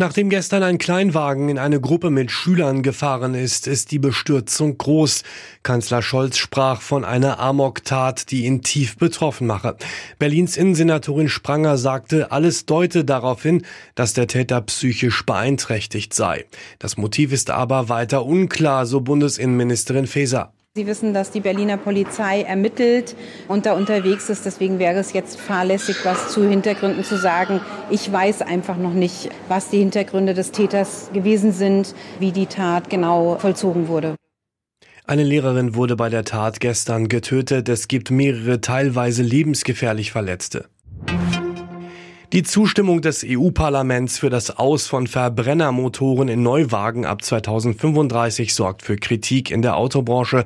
Nachdem gestern ein Kleinwagen in eine Gruppe mit Schülern gefahren ist, ist die Bestürzung groß. Kanzler Scholz sprach von einer Amok-Tat, die ihn tief betroffen mache. Berlins Innensenatorin Spranger sagte, alles deute darauf hin, dass der Täter psychisch beeinträchtigt sei. Das Motiv ist aber weiter unklar, so Bundesinnenministerin Faeser. Sie wissen, dass die Berliner Polizei ermittelt und da unterwegs ist. Deswegen wäre es jetzt fahrlässig, was zu Hintergründen zu sagen. Ich weiß einfach noch nicht, was die Hintergründe des Täters gewesen sind, wie die Tat genau vollzogen wurde. Eine Lehrerin wurde bei der Tat gestern getötet. Es gibt mehrere teilweise lebensgefährlich Verletzte. Die Zustimmung des EU-Parlaments für das Aus von Verbrennermotoren in Neuwagen ab 2035 sorgt für Kritik in der Autobranche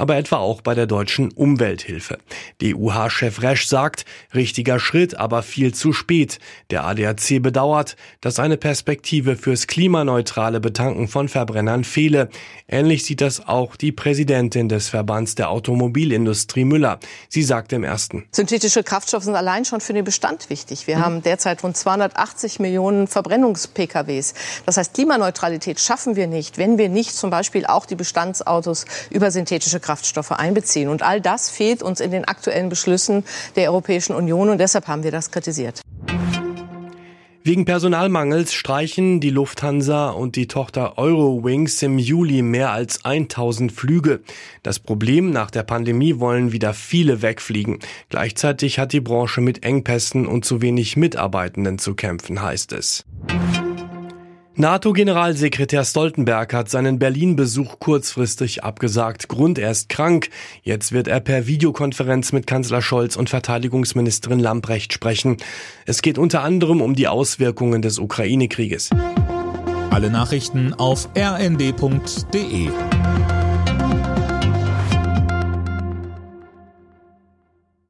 aber etwa auch bei der deutschen Umwelthilfe. DUH-Chef Resch sagt, richtiger Schritt, aber viel zu spät. Der ADAC bedauert, dass eine Perspektive fürs klimaneutrale Betanken von Verbrennern fehle. Ähnlich sieht das auch die Präsidentin des Verbands der Automobilindustrie Müller. Sie sagt im ersten. Synthetische Kraftstoffe sind allein schon für den Bestand wichtig. Wir mhm. haben derzeit rund 280 Millionen Verbrennungs-PKWs. Das heißt, Klimaneutralität schaffen wir nicht, wenn wir nicht zum Beispiel auch die Bestandsautos über synthetische Kraftstoffe Kraftstoffe einbeziehen. Und all das fehlt uns in den aktuellen Beschlüssen der Europäischen Union und deshalb haben wir das kritisiert. Wegen Personalmangels streichen die Lufthansa und die Tochter Eurowings im Juli mehr als 1000 Flüge. Das Problem nach der Pandemie wollen wieder viele wegfliegen. Gleichzeitig hat die Branche mit Engpässen und zu wenig Mitarbeitenden zu kämpfen, heißt es. NATO-Generalsekretär Stoltenberg hat seinen Berlin-Besuch kurzfristig abgesagt. Grund, er ist krank. Jetzt wird er per Videokonferenz mit Kanzler Scholz und Verteidigungsministerin Lamprecht sprechen. Es geht unter anderem um die Auswirkungen des Ukraine-Krieges. Alle Nachrichten auf rnd.de